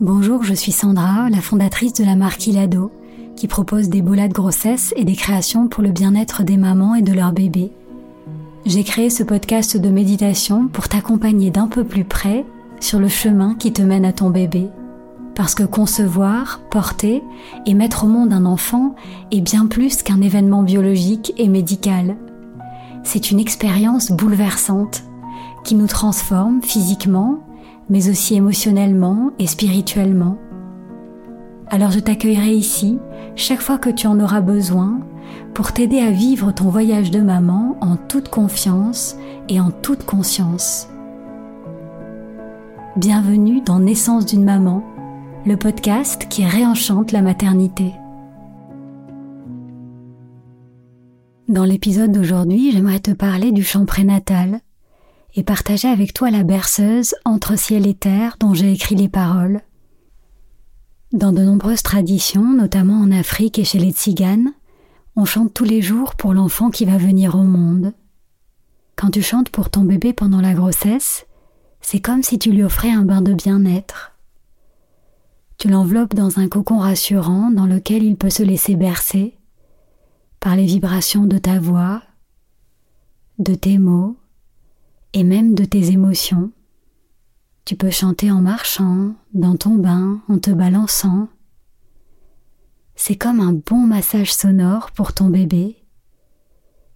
Bonjour, je suis Sandra, la fondatrice de la marque Ilado, qui propose des bolas de grossesse et des créations pour le bien-être des mamans et de leurs bébés. J'ai créé ce podcast de méditation pour t'accompagner d'un peu plus près sur le chemin qui te mène à ton bébé. Parce que concevoir, porter et mettre au monde un enfant est bien plus qu'un événement biologique et médical. C'est une expérience bouleversante qui nous transforme physiquement, mais aussi émotionnellement et spirituellement. Alors je t'accueillerai ici chaque fois que tu en auras besoin pour t'aider à vivre ton voyage de maman en toute confiance et en toute conscience. Bienvenue dans Naissance d'une maman, le podcast qui réenchante la maternité. Dans l'épisode d'aujourd'hui, j'aimerais te parler du chant prénatal et partager avec toi la berceuse Entre ciel et terre dont j'ai écrit les paroles. Dans de nombreuses traditions, notamment en Afrique et chez les tziganes, on chante tous les jours pour l'enfant qui va venir au monde. Quand tu chantes pour ton bébé pendant la grossesse, c'est comme si tu lui offrais un bain de bien-être. Tu l'enveloppes dans un cocon rassurant dans lequel il peut se laisser bercer par les vibrations de ta voix, de tes mots et même de tes émotions. Tu peux chanter en marchant, dans ton bain, en te balançant. C'est comme un bon massage sonore pour ton bébé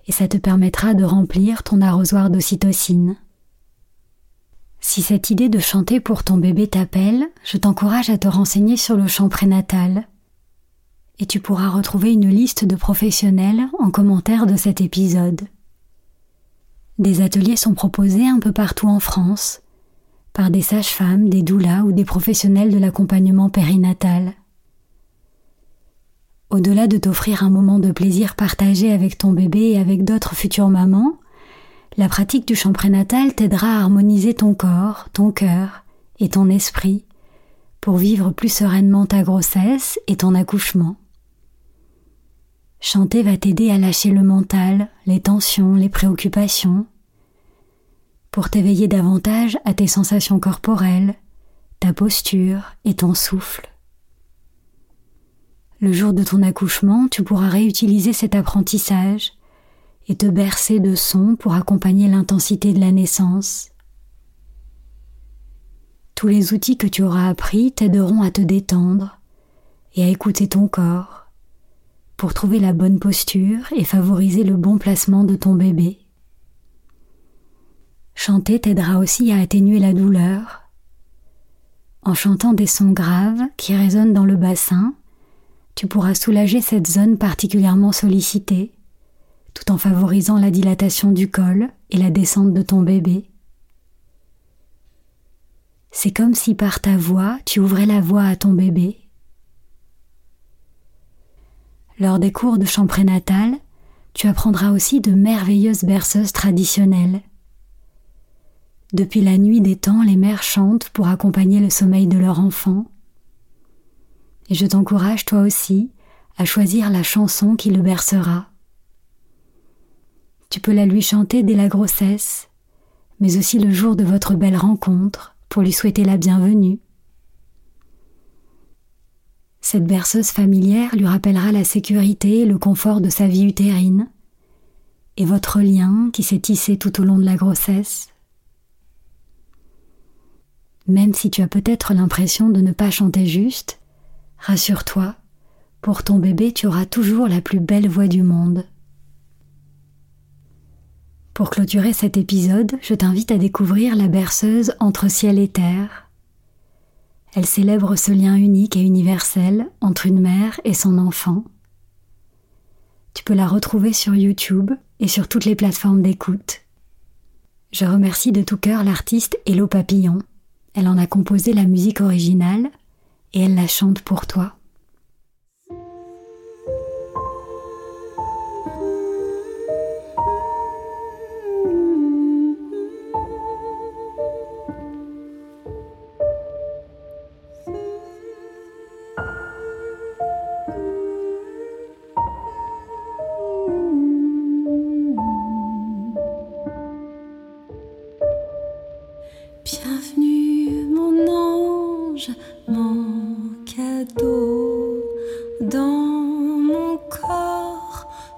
et ça te permettra de remplir ton arrosoir d'ocytocine. Si cette idée de chanter pour ton bébé t'appelle, je t'encourage à te renseigner sur le chant prénatal. Et tu pourras retrouver une liste de professionnels en commentaire de cet épisode. Des ateliers sont proposés un peu partout en France, par des sages-femmes, des doulas ou des professionnels de l'accompagnement périnatal. Au-delà de t'offrir un moment de plaisir partagé avec ton bébé et avec d'autres futures mamans, la pratique du chant prénatal t'aidera à harmoniser ton corps, ton cœur et ton esprit pour vivre plus sereinement ta grossesse et ton accouchement. Chanter va t'aider à lâcher le mental, les tensions, les préoccupations, pour t'éveiller davantage à tes sensations corporelles, ta posture et ton souffle. Le jour de ton accouchement, tu pourras réutiliser cet apprentissage et te bercer de sons pour accompagner l'intensité de la naissance. Tous les outils que tu auras appris t'aideront à te détendre et à écouter ton corps pour trouver la bonne posture et favoriser le bon placement de ton bébé. Chanter t'aidera aussi à atténuer la douleur. En chantant des sons graves qui résonnent dans le bassin, tu pourras soulager cette zone particulièrement sollicitée tout en favorisant la dilatation du col et la descente de ton bébé. C'est comme si par ta voix tu ouvrais la voie à ton bébé. Lors des cours de chant prénatal, tu apprendras aussi de merveilleuses berceuses traditionnelles. Depuis la nuit des temps, les mères chantent pour accompagner le sommeil de leur enfant. Et je t'encourage toi aussi à choisir la chanson qui le bercera. Tu peux la lui chanter dès la grossesse, mais aussi le jour de votre belle rencontre pour lui souhaiter la bienvenue. Cette berceuse familière lui rappellera la sécurité et le confort de sa vie utérine et votre lien qui s'est tissé tout au long de la grossesse. Même si tu as peut-être l'impression de ne pas chanter juste, rassure-toi, pour ton bébé tu auras toujours la plus belle voix du monde. Pour clôturer cet épisode, je t'invite à découvrir la berceuse entre ciel et terre. Elle célèbre ce lien unique et universel entre une mère et son enfant, Tu peux la retrouver sur YouTube et sur toutes les plateformes d'écoute. Je remercie de tout cœur l'artiste Hello Papillon. Elle en a composé la musique originale et elle la chante pour toi.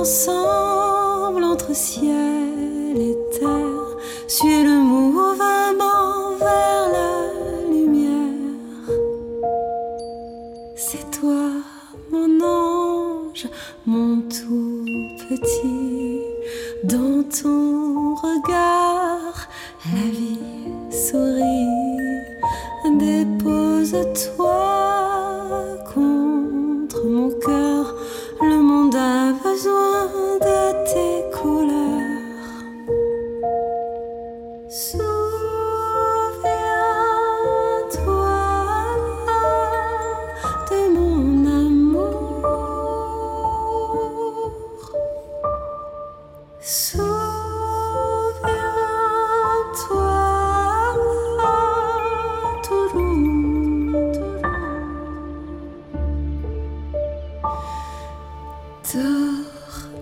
ensemble entre ciel et terre, suis le mouvement vers la lumière. C'est toi, mon ange, mon tout petit, dans ton regard, la vie sourit. Dépose-toi.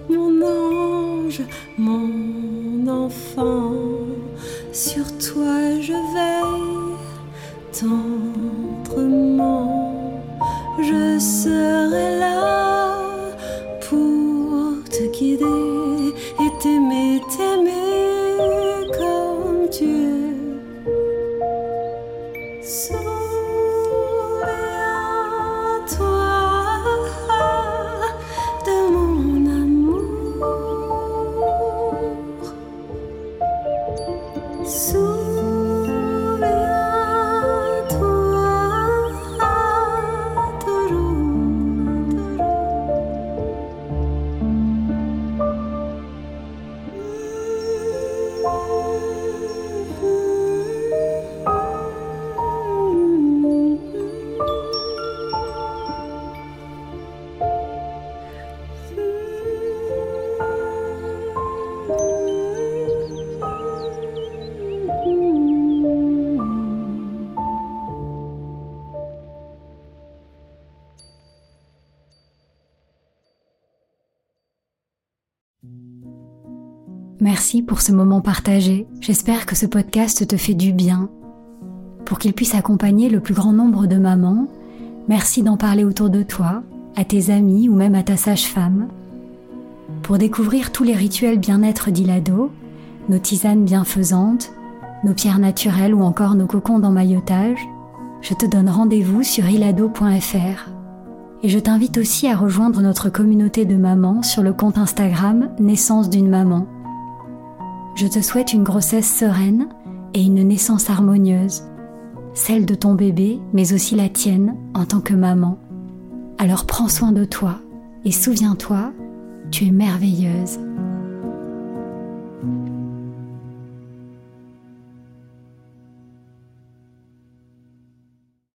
Mon ange, mon enfant, sur toi je veille tendrement. Je serai là pour te guider. soon. Merci pour ce moment partagé. J'espère que ce podcast te fait du bien. Pour qu'il puisse accompagner le plus grand nombre de mamans, merci d'en parler autour de toi, à tes amis ou même à ta sage-femme. Pour découvrir tous les rituels bien-être d'Ilado, nos tisanes bienfaisantes, nos pierres naturelles ou encore nos cocons d'emmaillotage, je te donne rendez-vous sur ilado.fr. Et je t'invite aussi à rejoindre notre communauté de mamans sur le compte Instagram Naissance d'une maman. Je te souhaite une grossesse sereine et une naissance harmonieuse, celle de ton bébé, mais aussi la tienne en tant que maman. Alors prends soin de toi Et souviens-toi, tu es merveilleuse.